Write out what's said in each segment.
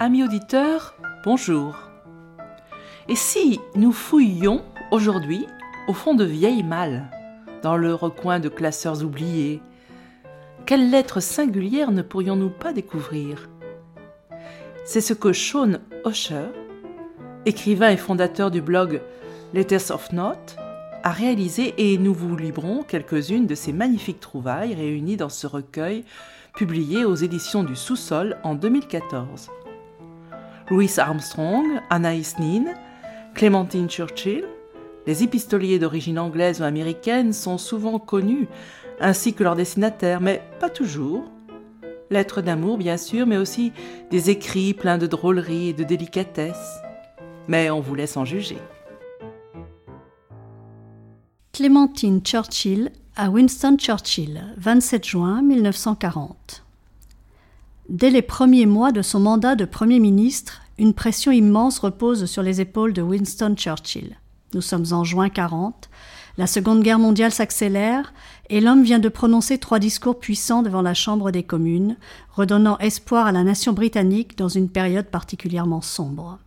Amis auditeurs, bonjour. Et si nous fouillions aujourd'hui au fond de vieilles malles, dans le recoin de classeurs oubliés, quelles lettres singulières ne pourrions-nous pas découvrir? C'est ce que Sean Osher, écrivain et fondateur du blog Letters of Note, a réalisé et nous vous livrons quelques-unes de ces magnifiques trouvailles réunies dans ce recueil publié aux éditions du Sous-sol en 2014. Louis Armstrong, Anaïs Nin, Clémentine Churchill. Les épistoliers d'origine anglaise ou américaine sont souvent connus, ainsi que leurs destinataires, mais pas toujours. Lettres d'amour, bien sûr, mais aussi des écrits pleins de drôleries et de délicatesse. Mais on vous laisse en juger. Clémentine Churchill à Winston Churchill, 27 juin 1940. Dès les premiers mois de son mandat de Premier ministre, une pression immense repose sur les épaules de Winston Churchill. Nous sommes en juin 40, la Seconde Guerre mondiale s'accélère et l'homme vient de prononcer trois discours puissants devant la Chambre des communes, redonnant espoir à la nation britannique dans une période particulièrement sombre.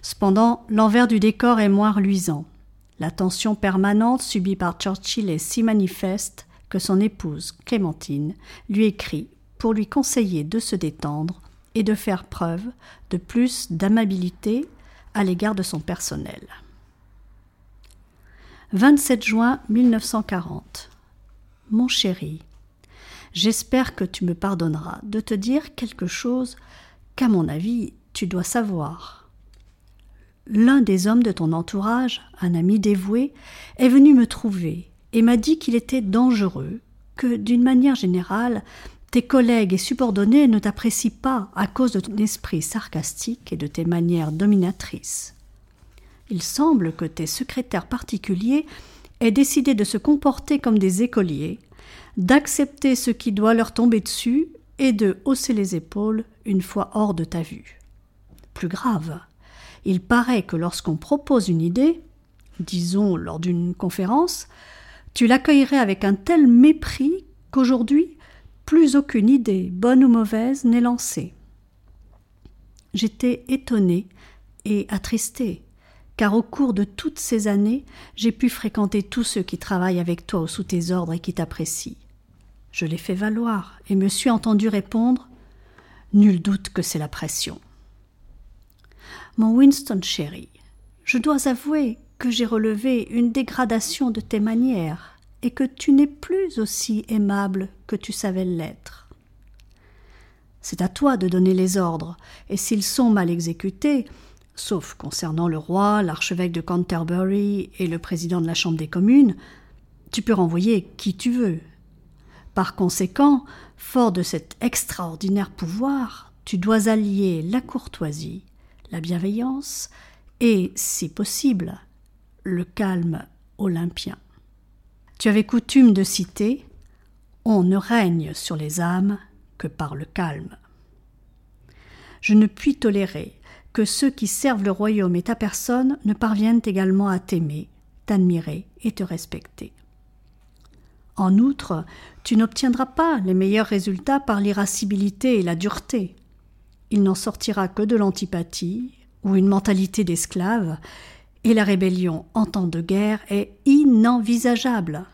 Cependant, l'envers du décor est moins reluisant. La tension permanente subie par Churchill est si manifeste que son épouse, Clémentine, lui écrit pour lui conseiller de se détendre et de faire preuve de plus d'amabilité à l'égard de son personnel. 27 juin 1940. Mon chéri, j'espère que tu me pardonneras de te dire quelque chose qu'à mon avis tu dois savoir. L'un des hommes de ton entourage, un ami dévoué, est venu me trouver et m'a dit qu'il était dangereux, que d'une manière générale, tes collègues et subordonnés ne t'apprécient pas à cause de ton esprit sarcastique et de tes manières dominatrices. Il semble que tes secrétaires particuliers aient décidé de se comporter comme des écoliers, d'accepter ce qui doit leur tomber dessus et de hausser les épaules une fois hors de ta vue. Plus grave, il paraît que lorsqu'on propose une idée, disons lors d'une conférence, tu l'accueillerais avec un tel mépris qu'aujourd'hui plus aucune idée, bonne ou mauvaise, n'est lancée. J'étais étonnée et attristée, car au cours de toutes ces années, j'ai pu fréquenter tous ceux qui travaillent avec toi ou sous tes ordres et qui t'apprécient. Je l'ai fait valoir et me suis entendu répondre Nul doute que c'est la pression. Mon Winston chéri, je dois avouer que j'ai relevé une dégradation de tes manières et que tu n'es plus aussi aimable que tu savais l'être. C'est à toi de donner les ordres, et s'ils sont mal exécutés, sauf concernant le roi, l'archevêque de Canterbury et le président de la Chambre des communes, tu peux renvoyer qui tu veux. Par conséquent, fort de cet extraordinaire pouvoir, tu dois allier la courtoisie, la bienveillance et, si possible, le calme olympien. Tu avais coutume de citer On ne règne sur les âmes que par le calme. Je ne puis tolérer que ceux qui servent le royaume et ta personne ne parviennent également à t'aimer, t'admirer et te respecter. En outre, tu n'obtiendras pas les meilleurs résultats par l'irascibilité et la dureté. Il n'en sortira que de l'antipathie ou une mentalité d'esclave, et la rébellion en temps de guerre est inenvisageable.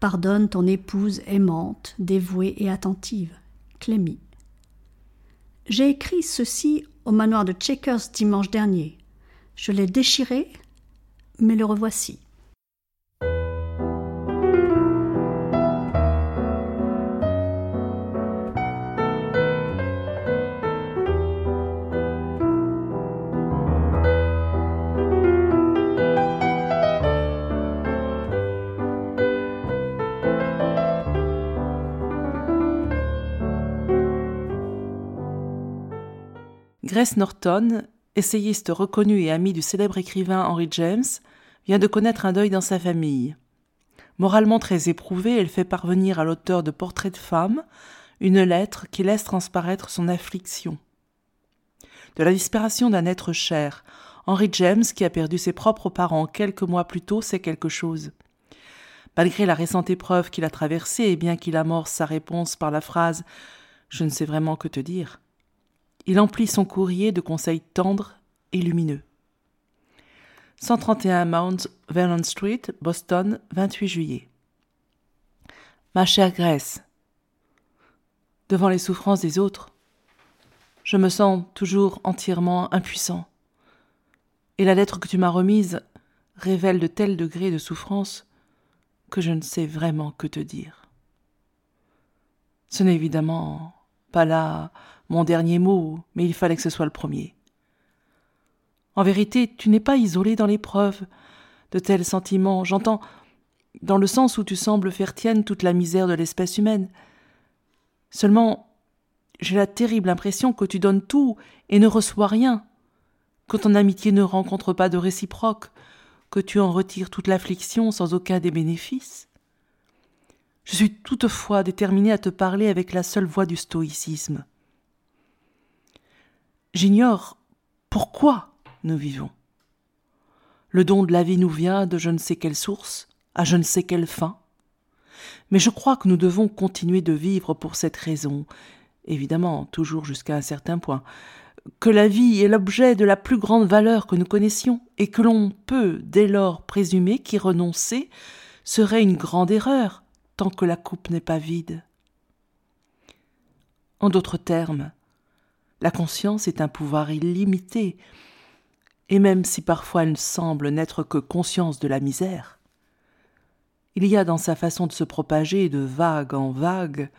Pardonne ton épouse aimante, dévouée et attentive, Clémy. J'ai écrit ceci au manoir de Checkers dimanche dernier. Je l'ai déchiré, mais le revoici. Grace Norton, essayiste reconnue et amie du célèbre écrivain Henry James, vient de connaître un deuil dans sa famille. Moralement très éprouvée, elle fait parvenir à l'auteur de Portraits de femmes une lettre qui laisse transparaître son affliction. De la disparition d'un être cher, Henry James, qui a perdu ses propres parents quelques mois plus tôt, sait quelque chose. Malgré la récente épreuve qu'il a traversée, et bien qu'il amorce sa réponse par la phrase Je ne sais vraiment que te dire, il emplit son courrier de conseils tendres et lumineux. 131 Mount Vernon Street, Boston, 28 juillet. Ma chère Grace, devant les souffrances des autres, je me sens toujours entièrement impuissant. Et la lettre que tu m'as remise révèle de tels degrés de souffrance que je ne sais vraiment que te dire. Ce n'est évidemment pas là mon dernier mot, mais il fallait que ce soit le premier. En vérité, tu n'es pas isolé dans l'épreuve de tels sentiments. J'entends dans le sens où tu sembles faire tienne toute la misère de l'espèce humaine. Seulement, j'ai la terrible impression que tu donnes tout et ne reçois rien, que ton amitié ne rencontre pas de réciproque, que tu en retires toute l'affliction sans aucun des bénéfices. Je suis toutefois déterminé à te parler avec la seule voix du stoïcisme. J'ignore pourquoi nous vivons. Le don de la vie nous vient de je ne sais quelle source, à je ne sais quelle fin. Mais je crois que nous devons continuer de vivre pour cette raison, évidemment toujours jusqu'à un certain point, que la vie est l'objet de la plus grande valeur que nous connaissions, et que l'on peut dès lors présumer qu'y renoncer serait une grande erreur, tant que la coupe n'est pas vide. En d'autres termes, la conscience est un pouvoir illimité, et même si parfois elle semble n'être que conscience de la misère, il y a dans sa façon de se propager de vague en vague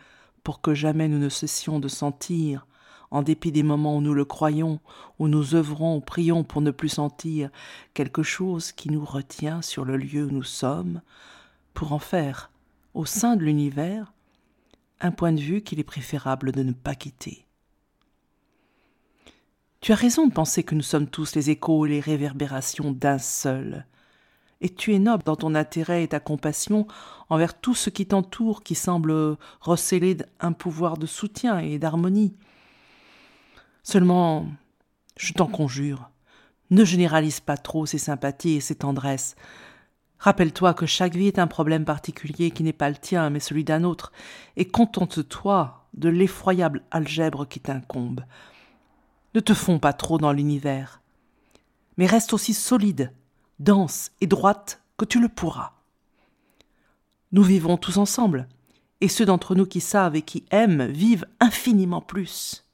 pour que jamais nous ne cessions de sentir, en dépit des moments où nous le croyons, où nous œuvrons, prions pour ne plus sentir quelque chose qui nous retient sur le lieu où nous sommes, pour en faire, au sein de l'univers, un point de vue qu'il est préférable de ne pas quitter. Tu as raison de penser que nous sommes tous les échos et les réverbérations d'un seul. Et tu es noble dans ton intérêt et ta compassion envers tout ce qui t'entoure, qui semble recéler un pouvoir de soutien et d'harmonie. Seulement, je t'en conjure, ne généralise pas trop ces sympathies et ces tendresses. Rappelle-toi que chaque vie est un problème particulier qui n'est pas le tien, mais celui d'un autre, et contente-toi de l'effroyable algèbre qui t'incombe. Ne te fonds pas trop dans l'univers, mais reste aussi solide, dense et droite que tu le pourras. Nous vivons tous ensemble, et ceux d'entre nous qui savent et qui aiment vivent infiniment plus.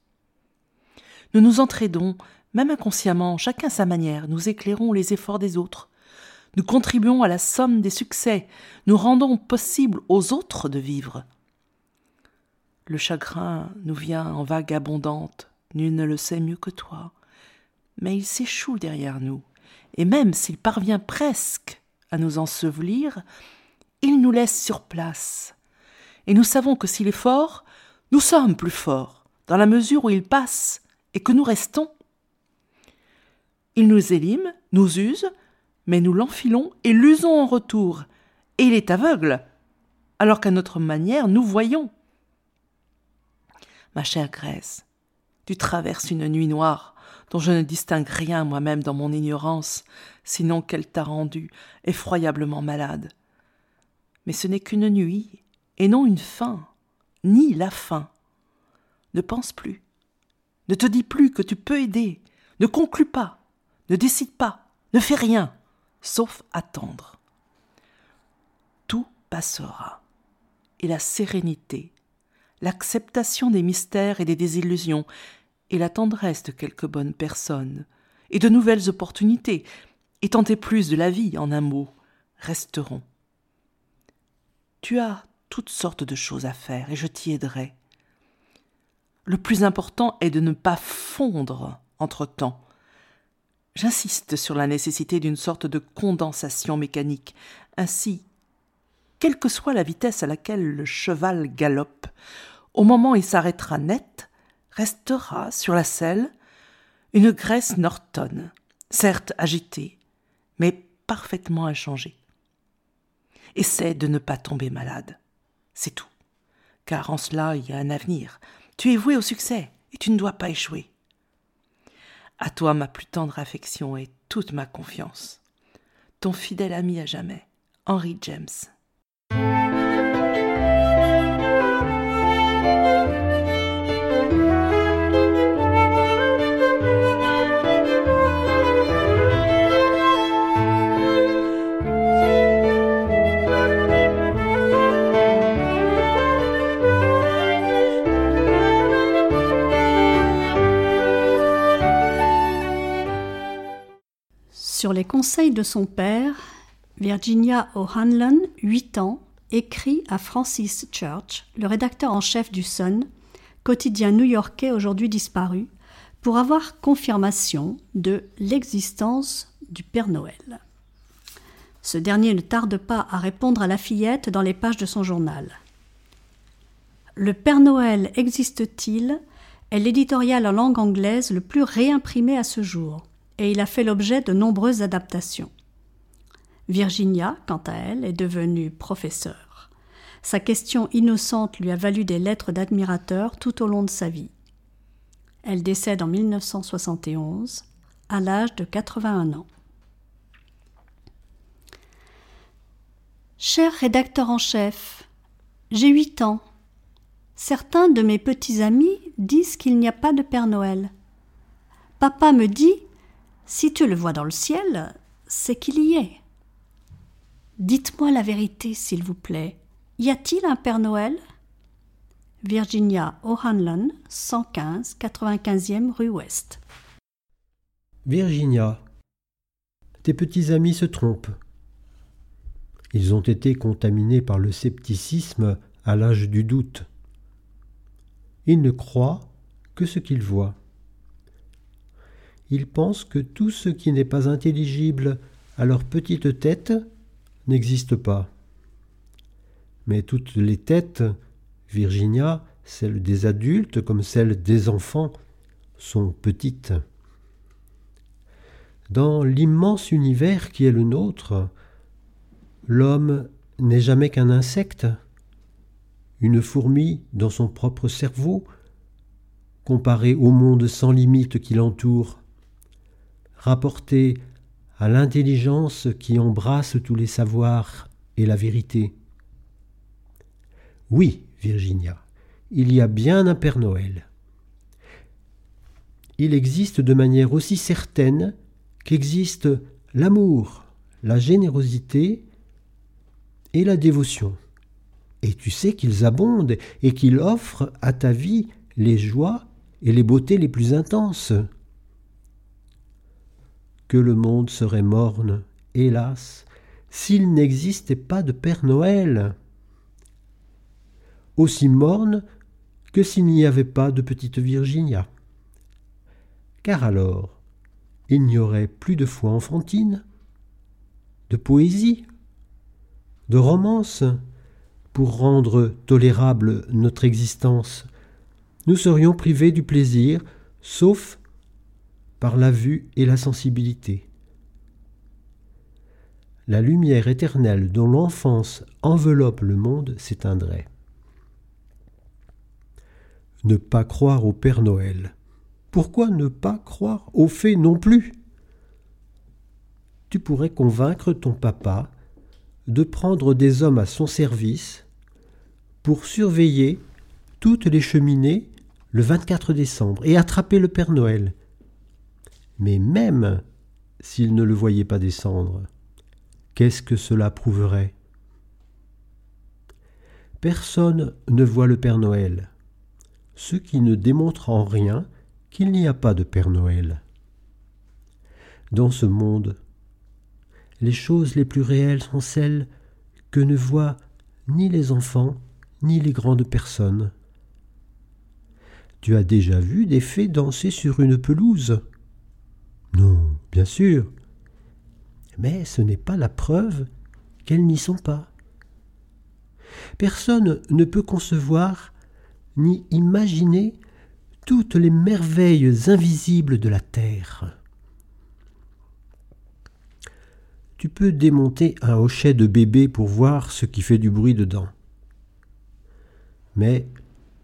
Nous nous entraidons, même inconsciemment, chacun sa manière, nous éclairons les efforts des autres, nous contribuons à la somme des succès, nous rendons possible aux autres de vivre. Le chagrin nous vient en vague abondante, Nul ne le sait mieux que toi. Mais il s'échoue derrière nous, et même s'il parvient presque à nous ensevelir, il nous laisse sur place. Et nous savons que s'il est fort, nous sommes plus forts, dans la mesure où il passe et que nous restons. Il nous élime, nous use, mais nous l'enfilons et l'usons en retour, et il est aveugle, alors qu'à notre manière nous voyons. Ma chère Grèce, tu traverses une nuit noire, dont je ne distingue rien moi-même dans mon ignorance, sinon qu'elle t'a rendu effroyablement malade. Mais ce n'est qu'une nuit, et non une fin, ni la fin. Ne pense plus. Ne te dis plus que tu peux aider. Ne conclus pas. Ne décide pas. Ne fais rien, sauf attendre. Tout passera. Et la sérénité, l'acceptation des mystères et des désillusions, et la tendresse de quelques bonnes personnes, et de nouvelles opportunités, et tenter plus de la vie, en un mot, resteront. Tu as toutes sortes de choses à faire, et je t'y aiderai. Le plus important est de ne pas fondre entre-temps. J'insiste sur la nécessité d'une sorte de condensation mécanique. Ainsi, quelle que soit la vitesse à laquelle le cheval galope, au moment où il s'arrêtera net, restera sur la selle une graisse Norton, certes agitée, mais parfaitement inchangée. Essaie de ne pas tomber malade. C'est tout. Car en cela, il y a un avenir. Tu es voué au succès et tu ne dois pas échouer. À toi ma plus tendre affection et toute ma confiance. Ton fidèle ami à jamais, Henry James. Conseils de son père, Virginia O'Hanlon, 8 ans, écrit à Francis Church, le rédacteur en chef du Sun, quotidien new-yorkais aujourd'hui disparu, pour avoir confirmation de l'existence du Père Noël. Ce dernier ne tarde pas à répondre à la fillette dans les pages de son journal. Le Père Noël existe-t-il? est l'éditorial en langue anglaise le plus réimprimé à ce jour et il a fait l'objet de nombreuses adaptations. Virginia, quant à elle, est devenue professeure. Sa question innocente lui a valu des lettres d'admirateurs tout au long de sa vie. Elle décède en 1971, à l'âge de 81 ans. Cher rédacteur en chef, j'ai huit ans. Certains de mes petits amis disent qu'il n'y a pas de Père Noël. Papa me dit si tu le vois dans le ciel, c'est qu'il y est. Dites-moi la vérité, s'il vous plaît. Y a-t-il un Père Noël? Virginia O'Hanlon, 115, 95e rue Ouest. Virginia, tes petits amis se trompent. Ils ont été contaminés par le scepticisme à l'âge du doute. Ils ne croient que ce qu'ils voient ils pensent que tout ce qui n'est pas intelligible à leur petite tête n'existe pas. Mais toutes les têtes, Virginia, celles des adultes comme celles des enfants, sont petites. Dans l'immense univers qui est le nôtre, l'homme n'est jamais qu'un insecte, une fourmi dans son propre cerveau, comparé au monde sans limite qui l'entoure rapporté à l'intelligence qui embrasse tous les savoirs et la vérité. Oui, Virginia, il y a bien un Père Noël. Il existe de manière aussi certaine qu'existe l'amour, la générosité et la dévotion. Et tu sais qu'ils abondent et qu'ils offrent à ta vie les joies et les beautés les plus intenses que le monde serait morne, hélas, s'il n'existait pas de Père Noël. Aussi morne que s'il n'y avait pas de petite Virginia. Car alors, il n'y aurait plus de foi enfantine, de poésie, de romance, pour rendre tolérable notre existence. Nous serions privés du plaisir, sauf par la vue et la sensibilité. La lumière éternelle dont l'enfance enveloppe le monde s'éteindrait. Ne pas croire au Père Noël. Pourquoi ne pas croire aux fées non plus? Tu pourrais convaincre ton papa de prendre des hommes à son service pour surveiller toutes les cheminées le 24 décembre et attraper le Père Noël. Mais même s'il ne le voyait pas descendre, qu'est-ce que cela prouverait? Personne ne voit le Père Noël, ce qui ne démontre en rien qu'il n'y a pas de Père Noël. Dans ce monde, les choses les plus réelles sont celles que ne voient ni les enfants ni les grandes personnes. Tu as déjà vu des fées danser sur une pelouse Non, bien sûr. Mais ce n'est pas la preuve qu'elles n'y sont pas. Personne ne peut concevoir ni imaginer toutes les merveilles invisibles de la terre. Tu peux démonter un hochet de bébé pour voir ce qui fait du bruit dedans. Mais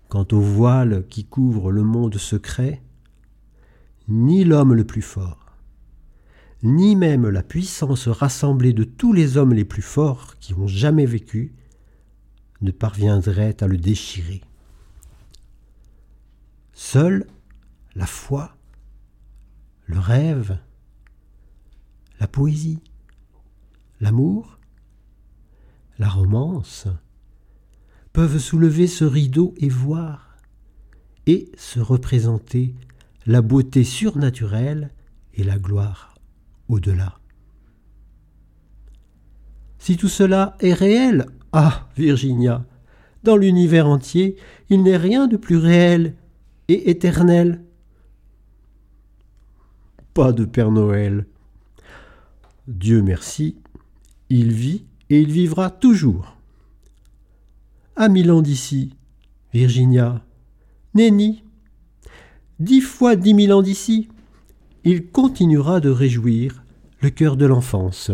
quant au voile qui couvre le monde secret, ni l'homme le plus fort, ni même la puissance rassemblée de tous les hommes les plus forts qui ont jamais vécu, ne parviendrait à le déchirer. Seule la foi, le rêve, la poésie, l'amour, la romance, peuvent soulever ce rideau et voir, et se représenter la beauté surnaturelle et la gloire au-delà. Si tout cela est réel, ah, Virginia, dans l'univers entier, il n'est rien de plus réel et éternel. Pas de Père Noël. Dieu merci, il vit et il vivra toujours. À mille ans d'ici, Virginia, Nenni, dix fois dix mille ans d'ici, il continuera de réjouir le cœur de l'enfance.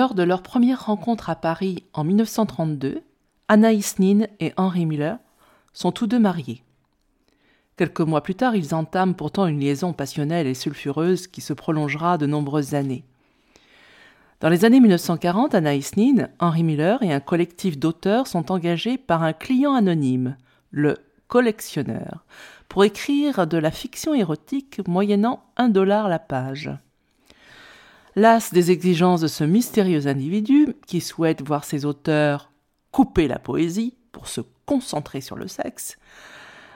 Lors de leur première rencontre à Paris en 1932, Anaïs Nin et Henri Miller sont tous deux mariés. Quelques mois plus tard, ils entament pourtant une liaison passionnelle et sulfureuse qui se prolongera de nombreuses années. Dans les années 1940, Anaïs Nin, Henri Miller et un collectif d'auteurs sont engagés par un client anonyme, le collectionneur, pour écrire de la fiction érotique moyennant un dollar la page. Las des exigences de ce mystérieux individu, qui souhaite voir ses auteurs couper la poésie pour se concentrer sur le sexe,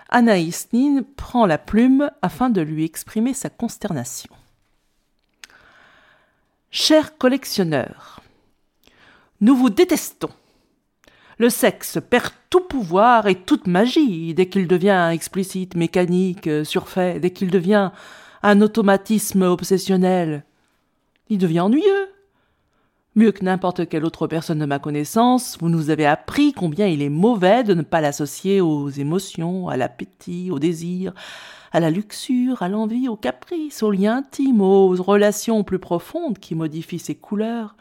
Anaïs Nin prend la plume afin de lui exprimer sa consternation. Cher collectionneur, nous vous détestons. Le sexe perd tout pouvoir et toute magie dès qu'il devient explicite, mécanique, surfait, dès qu'il devient un automatisme obsessionnel, il devient ennuyeux. Mieux que n'importe quelle autre personne de ma connaissance, vous nous avez appris combien il est mauvais de ne pas l'associer aux émotions, à l'appétit, au désir, à la luxure, à l'envie, au caprice, aux liens intimes, aux relations plus profondes qui modifient ses couleurs,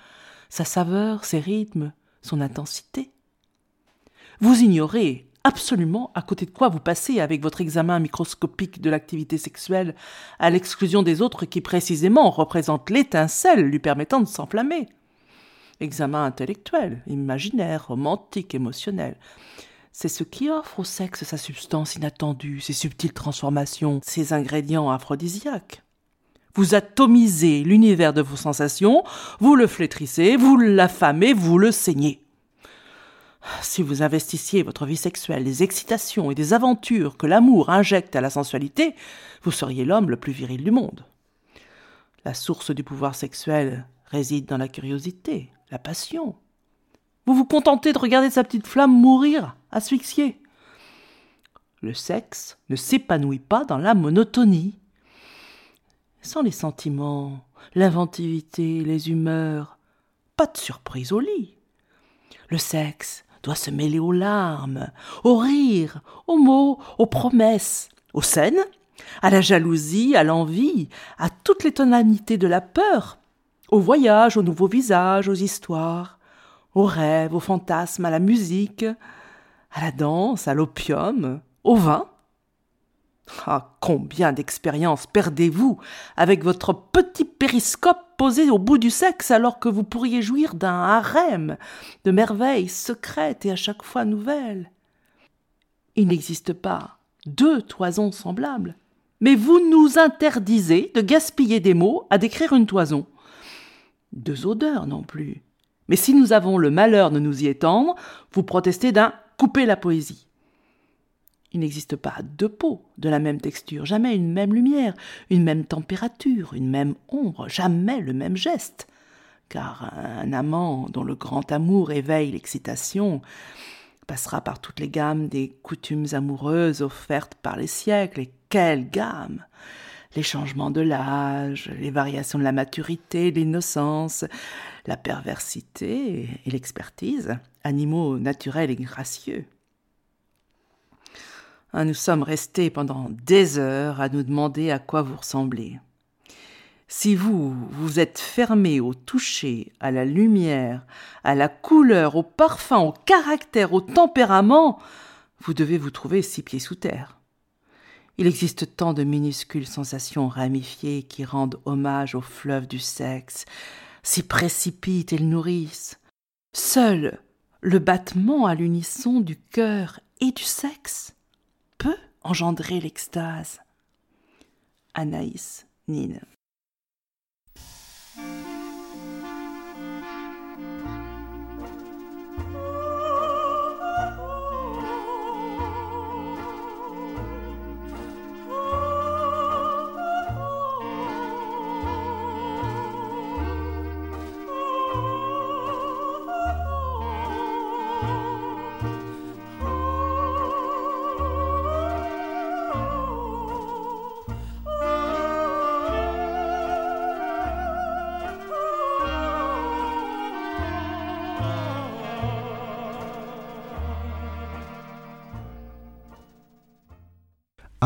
sa saveur, ses rythmes, son intensité. Vous ignorez absolument à côté de quoi vous passez avec votre examen microscopique de l'activité sexuelle, à l'exclusion des autres qui précisément représentent l'étincelle lui permettant de s'enflammer. Examen intellectuel, imaginaire, romantique, émotionnel. C'est ce qui offre au sexe sa substance inattendue, ses subtiles transformations, ses ingrédients aphrodisiaques. Vous atomisez l'univers de vos sensations, vous le flétrissez, vous l'affamez, vous le saignez. Si vous investissiez votre vie sexuelle des excitations et des aventures que l'amour injecte à la sensualité, vous seriez l'homme le plus viril du monde. La source du pouvoir sexuel réside dans la curiosité, la passion. Vous vous contentez de regarder sa petite flamme mourir, asphyxiée. Le sexe ne s'épanouit pas dans la monotonie. Sans les sentiments, l'inventivité, les humeurs, pas de surprise au lit. Le sexe doit se mêler aux larmes, aux rires, aux mots, aux promesses, aux scènes, à la jalousie, à l'envie, à toutes les tonalités de la peur, aux voyages, aux nouveaux visages, aux histoires, aux rêves, aux fantasmes, à la musique, à la danse, à l'opium, au vin. Ah, combien d'expériences perdez-vous avec votre petit périscope posé au bout du sexe alors que vous pourriez jouir d'un harem de merveilles secrètes et à chaque fois nouvelles Il n'existe pas deux toisons semblables, mais vous nous interdisez de gaspiller des mots à décrire une toison. Deux odeurs non plus. Mais si nous avons le malheur de nous y étendre, vous protestez d'un couper la poésie. Il n'existe pas deux peaux de la même texture, jamais une même lumière, une même température, une même ombre, jamais le même geste. Car un amant dont le grand amour éveille l'excitation passera par toutes les gammes des coutumes amoureuses offertes par les siècles. Et quelle gamme Les changements de l'âge, les variations de la maturité, l'innocence, la perversité et l'expertise, animaux naturels et gracieux. Ah, nous sommes restés pendant des heures à nous demander à quoi vous ressemblez. Si vous, vous êtes fermé au toucher, à la lumière, à la couleur, au parfum, au caractère, au tempérament, vous devez vous trouver six pieds sous terre. Il existe tant de minuscules sensations ramifiées qui rendent hommage au fleuve du sexe, s'y précipitent et le nourrissent. Seul le battement à l'unisson du cœur et du sexe peut engendrer l'extase. Anaïs Nin.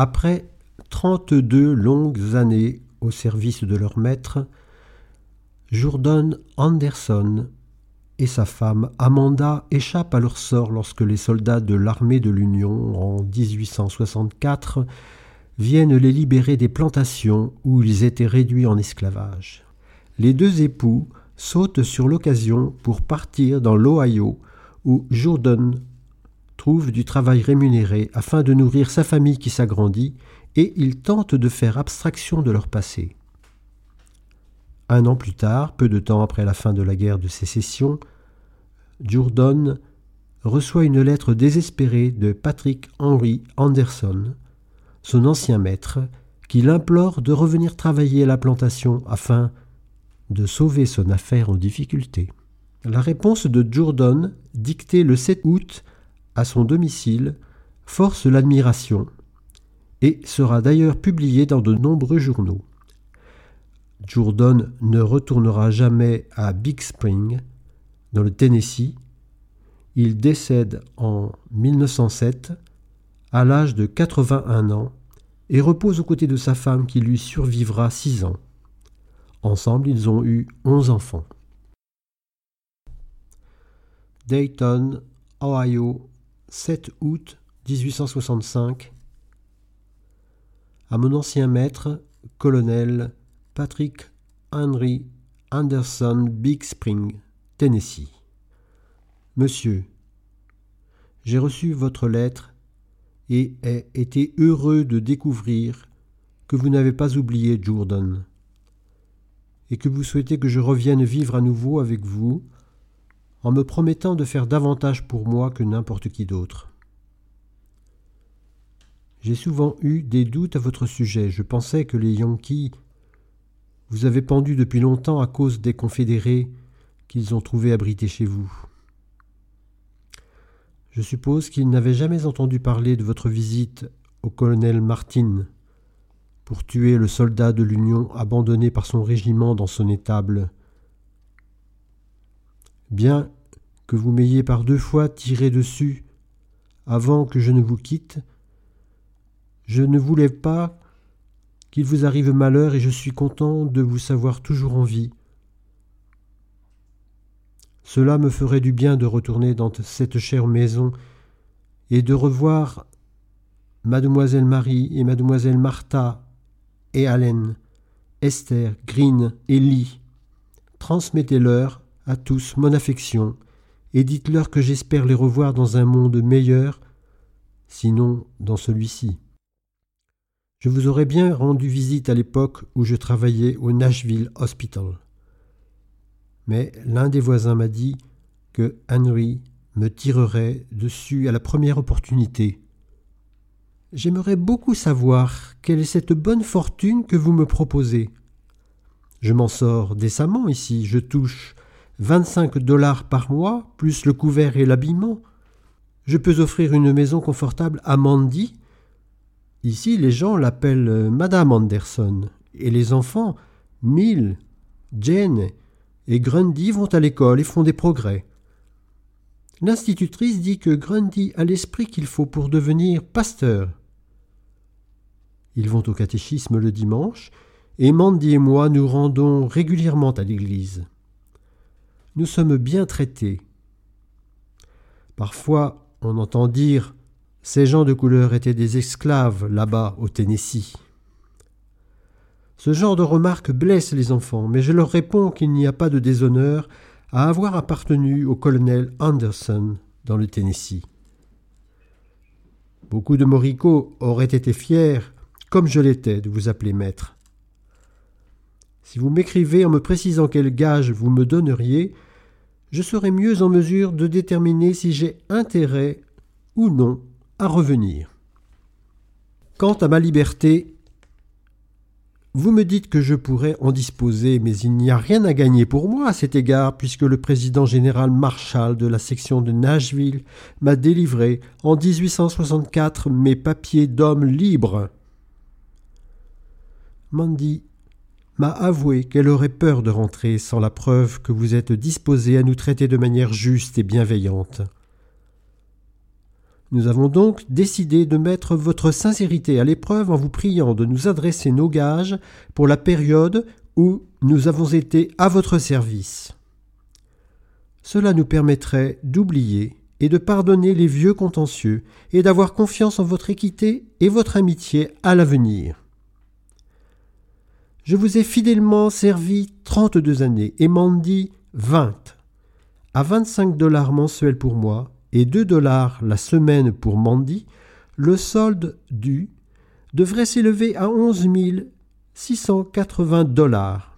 Après 32 longues années au service de leur maître, Jordan Anderson et sa femme Amanda échappent à leur sort lorsque les soldats de l'armée de l'Union en 1864 viennent les libérer des plantations où ils étaient réduits en esclavage. Les deux époux sautent sur l'occasion pour partir dans l'Ohio où Jordan trouve du travail rémunéré afin de nourrir sa famille qui s'agrandit, et ils tentent de faire abstraction de leur passé. Un an plus tard, peu de temps après la fin de la guerre de sécession, Jourdan reçoit une lettre désespérée de Patrick Henry Anderson, son ancien maître, qui l'implore de revenir travailler à la plantation afin de sauver son affaire en difficulté. La réponse de Jourdan, dictée le 7 août à son domicile force l'admiration et sera d'ailleurs publié dans de nombreux journaux. Jourdan ne retournera jamais à Big Spring, dans le Tennessee. Il décède en 1907 à l'âge de 81 ans et repose aux côtés de sa femme qui lui survivra six ans. Ensemble, ils ont eu onze enfants. Dayton, Ohio, 7 août 1865 à mon ancien maître, colonel Patrick Henry Anderson, Big Spring, Tennessee. Monsieur, j'ai reçu votre lettre et ai été heureux de découvrir que vous n'avez pas oublié Jordan. et que vous souhaitez que je revienne vivre à nouveau avec vous, en me promettant de faire davantage pour moi que n'importe qui d'autre. J'ai souvent eu des doutes à votre sujet. Je pensais que les Yankees vous avaient pendu depuis longtemps à cause des confédérés qu'ils ont trouvés abrités chez vous. Je suppose qu'ils n'avaient jamais entendu parler de votre visite au colonel Martin pour tuer le soldat de l'Union abandonné par son régiment dans son étable. Bien que vous m'ayez par deux fois tiré dessus avant que je ne vous quitte, je ne voulais pas qu'il vous arrive malheur et je suis content de vous savoir toujours en vie. Cela me ferait du bien de retourner dans cette chère maison et de revoir mademoiselle Marie et mademoiselle Martha et Allen, Esther, Green et Lee. Transmettez-leur à tous mon affection et dites-leur que j'espère les revoir dans un monde meilleur, sinon dans celui-ci. Je vous aurais bien rendu visite à l'époque où je travaillais au Nashville Hospital. Mais l'un des voisins m'a dit que Henry me tirerait dessus à la première opportunité. J'aimerais beaucoup savoir quelle est cette bonne fortune que vous me proposez. Je m'en sors décemment ici, je touche vingt-cinq dollars par mois, plus le couvert et l'habillement. Je peux offrir une maison confortable à Mandy, Ici, les gens l'appellent euh, Madame Anderson, et les enfants, Mill, Jane et Grundy vont à l'école et font des progrès. L'institutrice dit que Grundy a l'esprit qu'il faut pour devenir pasteur. Ils vont au catéchisme le dimanche, et Mandy et moi nous rendons régulièrement à l'église. Nous sommes bien traités. Parfois, on entend dire ces gens de couleur étaient des esclaves là-bas au Tennessee. Ce genre de remarques blesse les enfants, mais je leur réponds qu'il n'y a pas de déshonneur à avoir appartenu au colonel Anderson dans le Tennessee. Beaucoup de Moricots auraient été fiers, comme je l'étais, de vous appeler maître. Si vous m'écrivez en me précisant quel gage vous me donneriez, je serai mieux en mesure de déterminer si j'ai intérêt ou non à revenir. Quant à ma liberté, vous me dites que je pourrais en disposer, mais il n'y a rien à gagner pour moi à cet égard, puisque le président général Marshall de la section de Nashville m'a délivré en 1864 mes papiers d'homme libre. Mandy m'a avoué qu'elle aurait peur de rentrer sans la preuve que vous êtes disposé à nous traiter de manière juste et bienveillante. Nous avons donc décidé de mettre votre sincérité à l'épreuve en vous priant de nous adresser nos gages pour la période où nous avons été à votre service. Cela nous permettrait d'oublier et de pardonner les vieux contentieux et d'avoir confiance en votre équité et votre amitié à l'avenir. Je vous ai fidèlement servi trente-deux années et Mandy vingt. À vingt-cinq dollars mensuels pour moi, et 2 dollars la semaine pour Mandy, le solde dû devrait s'élever à 11 680 dollars.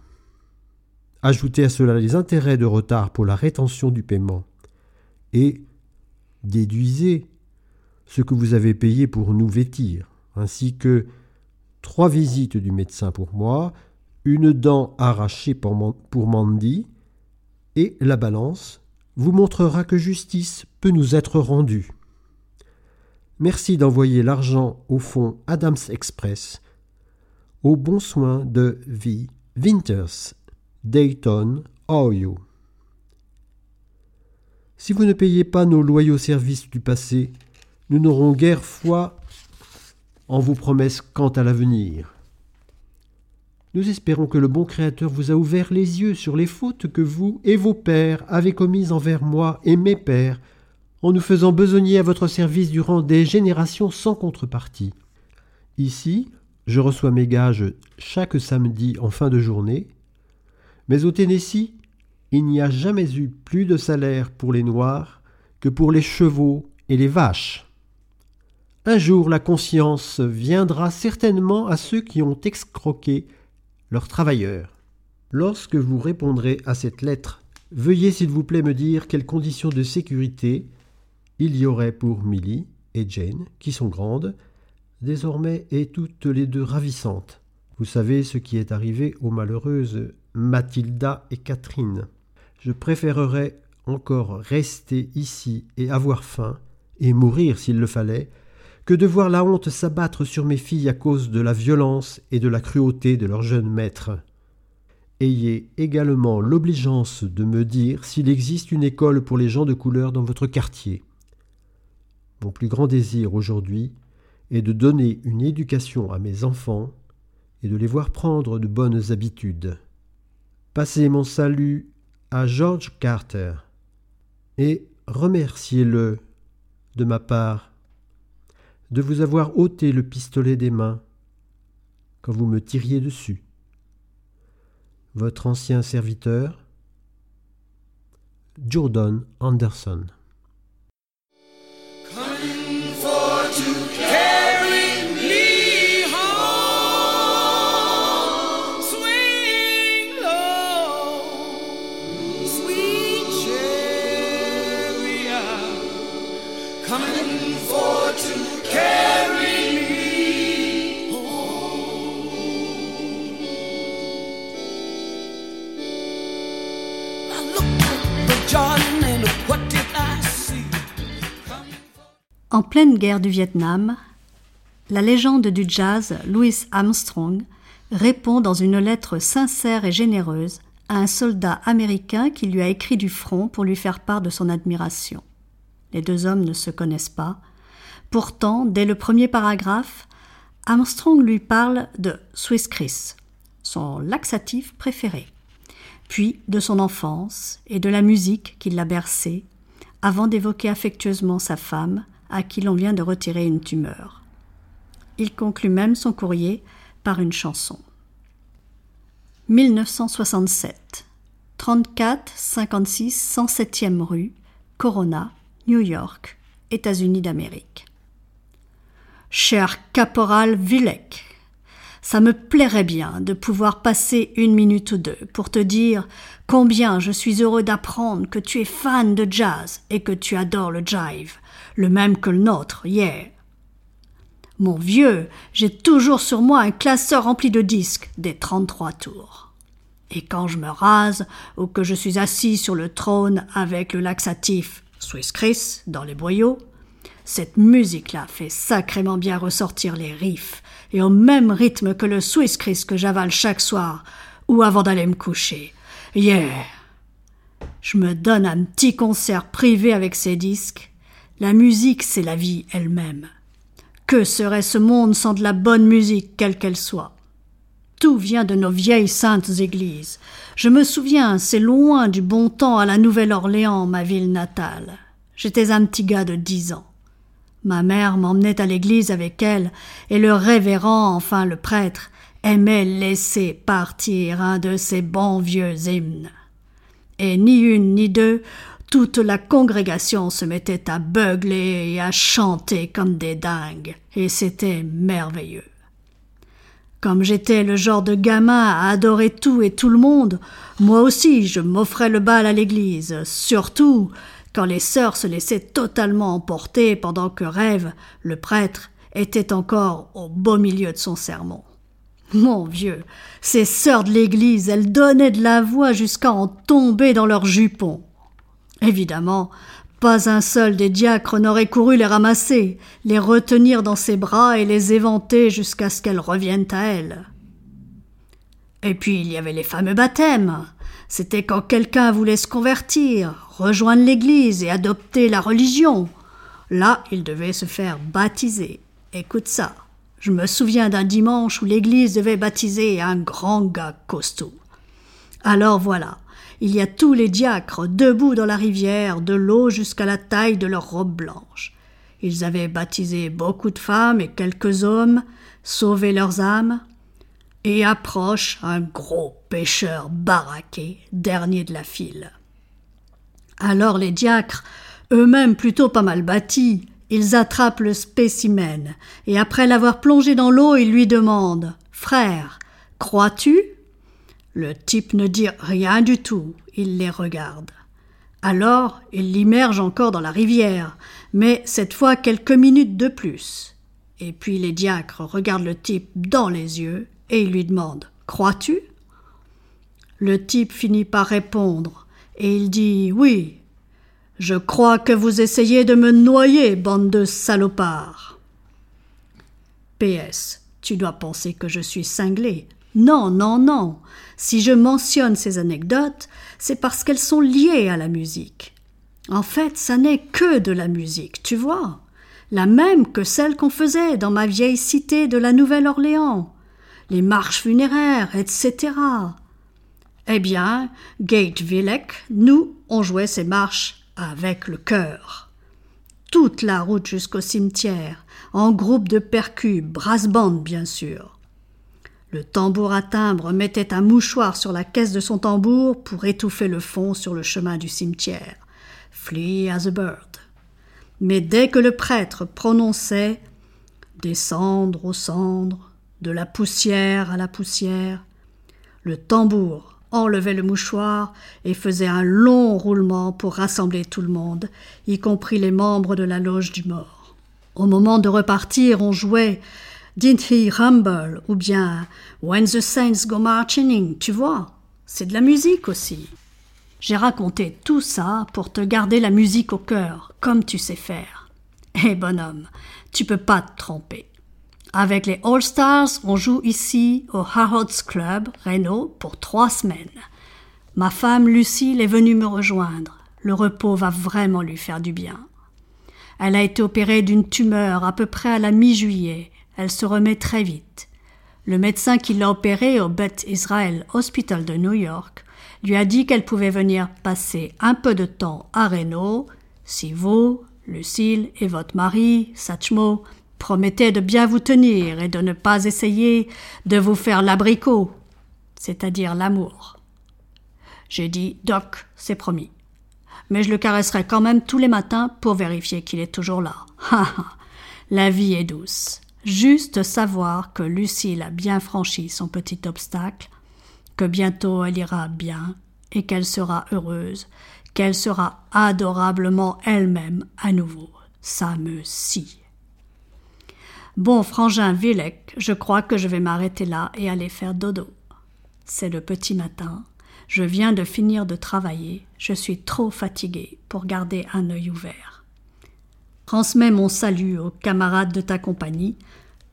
Ajoutez à cela les intérêts de retard pour la rétention du paiement et déduisez ce que vous avez payé pour nous vêtir, ainsi que trois visites du médecin pour moi, une dent arrachée pour Mandy et la balance vous montrera que justice peut nous être rendue. Merci d'envoyer l'argent au fonds Adams Express au bon soin de V. Winters, Dayton, Ohio. Si vous ne payez pas nos loyaux services du passé, nous n'aurons guère foi en vos promesses quant à l'avenir. Nous espérons que le bon Créateur vous a ouvert les yeux sur les fautes que vous et vos pères avez commises envers moi et mes pères, en nous faisant besogner à votre service durant des générations sans contrepartie. Ici, je reçois mes gages chaque samedi en fin de journée, mais au Tennessee, il n'y a jamais eu plus de salaire pour les Noirs que pour les chevaux et les vaches. Un jour la conscience viendra certainement à ceux qui ont excroqué leurs travailleurs. Lorsque vous répondrez à cette lettre, veuillez s'il vous plaît me dire quelles conditions de sécurité il y aurait pour Millie et Jane, qui sont grandes, désormais et toutes les deux ravissantes. Vous savez ce qui est arrivé aux malheureuses Mathilda et Catherine. Je préférerais encore rester ici et avoir faim, et mourir s'il le fallait, que de voir la honte s'abattre sur mes filles à cause de la violence et de la cruauté de leur jeune maître. Ayez également l'obligeance de me dire s'il existe une école pour les gens de couleur dans votre quartier. Mon plus grand désir aujourd'hui est de donner une éducation à mes enfants et de les voir prendre de bonnes habitudes. Passez mon salut à George Carter et remerciez-le de ma part de vous avoir ôté le pistolet des mains quand vous me tiriez dessus. Votre ancien serviteur, Jordan Anderson. En pleine guerre du Vietnam, la légende du jazz Louis Armstrong répond dans une lettre sincère et généreuse à un soldat américain qui lui a écrit du front pour lui faire part de son admiration. Les deux hommes ne se connaissent pas. Pourtant, dès le premier paragraphe, Armstrong lui parle de Swiss Chris, son laxatif préféré, puis de son enfance et de la musique qui l'a bercé, avant d'évoquer affectueusement sa femme, à qui l'on vient de retirer une tumeur. Il conclut même son courrier par une chanson. 1967 34 56 107e rue, Corona, New York, États-Unis d'Amérique. Cher caporal Villec, ça me plairait bien de pouvoir passer une minute ou deux pour te dire combien je suis heureux d'apprendre que tu es fan de jazz et que tu adores le jive, le même que le nôtre, yeah. Mon vieux, j'ai toujours sur moi un classeur rempli de disques, des 33 tours. Et quand je me rase, ou que je suis assis sur le trône avec le laxatif Swiss Chris dans les boyaux, cette musique-là fait sacrément bien ressortir les riffs, et au même rythme que le Swiss Chris que j'avale chaque soir, ou avant d'aller me coucher. Yeah! Je me donne un petit concert privé avec ces disques, la musique, c'est la vie elle-même. Que serait ce monde sans de la bonne musique, quelle qu'elle soit? Tout vient de nos vieilles saintes églises. Je me souviens, c'est loin du bon temps à la Nouvelle-Orléans, ma ville natale. J'étais un petit gars de dix ans. Ma mère m'emmenait à l'église avec elle, et le révérend, enfin le prêtre, aimait laisser partir un de ces bons vieux hymnes. Et ni une ni deux, toute la congrégation se mettait à beugler et à chanter comme des dingues, et c'était merveilleux. Comme j'étais le genre de gamin à adorer tout et tout le monde, moi aussi je m'offrais le bal à l'église, surtout quand les sœurs se laissaient totalement emporter pendant que Rêve, le prêtre, était encore au beau milieu de son sermon. Mon vieux, ces sœurs de l'église, elles donnaient de la voix jusqu'à en tomber dans leurs jupons. Évidemment, pas un seul des diacres n'aurait couru les ramasser, les retenir dans ses bras et les éventer jusqu'à ce qu'elles reviennent à elles. Et puis il y avait les fameux baptêmes. C'était quand quelqu'un voulait se convertir, rejoindre l'Église et adopter la religion. Là, il devait se faire baptiser. Écoute ça. Je me souviens d'un dimanche où l'Église devait baptiser un grand gars costaud. Alors voilà, il y a tous les diacres debout dans la rivière, de l'eau jusqu'à la taille de leurs robes blanches. Ils avaient baptisé beaucoup de femmes et quelques hommes, sauvé leurs âmes, et approche un gros pêcheur baraqué, dernier de la file. Alors les diacres, eux-mêmes plutôt pas mal bâtis, ils attrapent le spécimen, et après l'avoir plongé dans l'eau, ils lui demandent Frère, crois-tu? Le type ne dit rien du tout, il les regarde. Alors, il l'immerge encore dans la rivière, mais cette fois quelques minutes de plus. Et puis les diacres regardent le type dans les yeux et ils lui demandent Crois-tu? Le type finit par répondre et il dit Oui, je crois que vous essayez de me noyer, bande de salopards. PS, tu dois penser que je suis cinglé. Non, non, non. Si je mentionne ces anecdotes, c'est parce qu'elles sont liées à la musique. En fait, ça n'est que de la musique, tu vois. La même que celle qu'on faisait dans ma vieille cité de la Nouvelle-Orléans. Les marches funéraires, etc. Eh bien, Gage Villek, nous, on jouait ces marches avec le cœur. Toute la route jusqu'au cimetière, en groupe de percus, brass band bien sûr. Le tambour à timbre mettait un mouchoir sur la caisse de son tambour pour étouffer le fond sur le chemin du cimetière. Flee as a bird. Mais dès que le prêtre prononçait des cendres aux cendres, de la poussière à la poussière, le tambour enlevait le mouchoir et faisait un long roulement pour rassembler tout le monde, y compris les membres de la loge du mort. Au moment de repartir, on jouait Didn't he rumble ou bien When the Saints go marching in, tu vois? C'est de la musique aussi. J'ai raconté tout ça pour te garder la musique au cœur, comme tu sais faire. Eh bonhomme, tu peux pas te tromper. Avec les All Stars, on joue ici au Harrods Club, Renault, pour trois semaines. Ma femme Lucille est venue me rejoindre. Le repos va vraiment lui faire du bien. Elle a été opérée d'une tumeur à peu près à la mi-juillet. Elle se remet très vite. Le médecin qui l'a opérée au Beth Israel Hospital de New York lui a dit qu'elle pouvait venir passer un peu de temps à Reno si vous, Lucille et votre mari, Satchmo, promettez de bien vous tenir et de ne pas essayer de vous faire l'abricot, c'est-à-dire l'amour. J'ai dit Doc, c'est promis. Mais je le caresserai quand même tous les matins pour vérifier qu'il est toujours là. La vie est douce. Juste savoir que Lucille a bien franchi son petit obstacle, que bientôt elle ira bien et qu'elle sera heureuse, qu'elle sera adorablement elle-même à nouveau. Ça me scie. Bon, frangin Villec, je crois que je vais m'arrêter là et aller faire dodo. C'est le petit matin. Je viens de finir de travailler. Je suis trop fatigué pour garder un œil ouvert. Transmets mon salut aux camarades de ta compagnie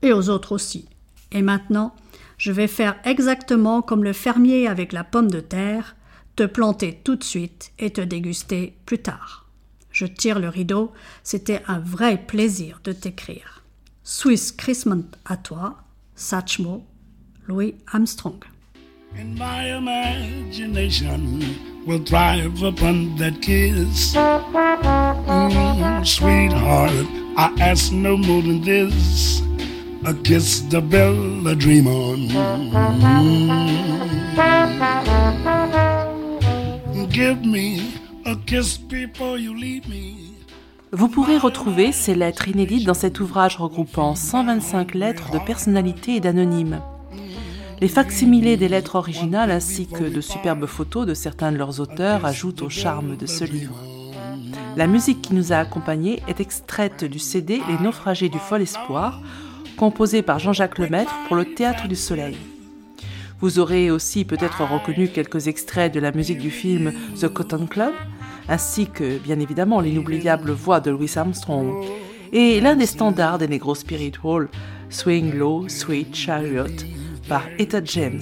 et aux autres aussi. Et maintenant, je vais faire exactement comme le fermier avec la pomme de terre, te planter tout de suite et te déguster plus tard. Je tire le rideau, c'était un vrai plaisir de t'écrire. Swiss Christmas à toi, Satchmo, Louis Armstrong. And my imagination will thrive upon that kiss. Mm, sweetheart, I ask no more than this. A kiss the bell a dream on. Mm. Give me a kiss before you leave me. Vous pourrez retrouver ces lettres inédites dans cet ouvrage regroupant 125 lettres de personnalités et d'anonymes. Les facsimilés des lettres originales ainsi que de superbes photos de certains de leurs auteurs ajoutent au charme de ce livre. La musique qui nous a accompagnés est extraite du CD Les naufragés du fol espoir, composé par Jean-Jacques Lemaître pour le Théâtre du Soleil. Vous aurez aussi peut-être reconnu quelques extraits de la musique du film The Cotton Club, ainsi que bien évidemment l'inoubliable voix de Louis Armstrong, et l'un des standards des Negro Spirit Hall, Swing Low, Sweet Chariot, par Etta James.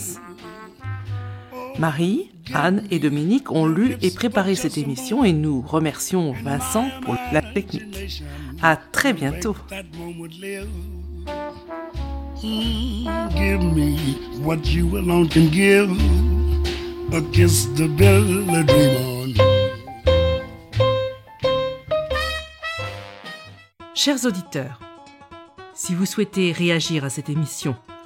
Marie, Anne et Dominique ont lu et préparé cette émission et nous remercions Vincent pour la technique. À très bientôt. Give me what you alone can give. A kiss the bell a dream on. Chers auditeurs, si vous souhaitez réagir à cette émission,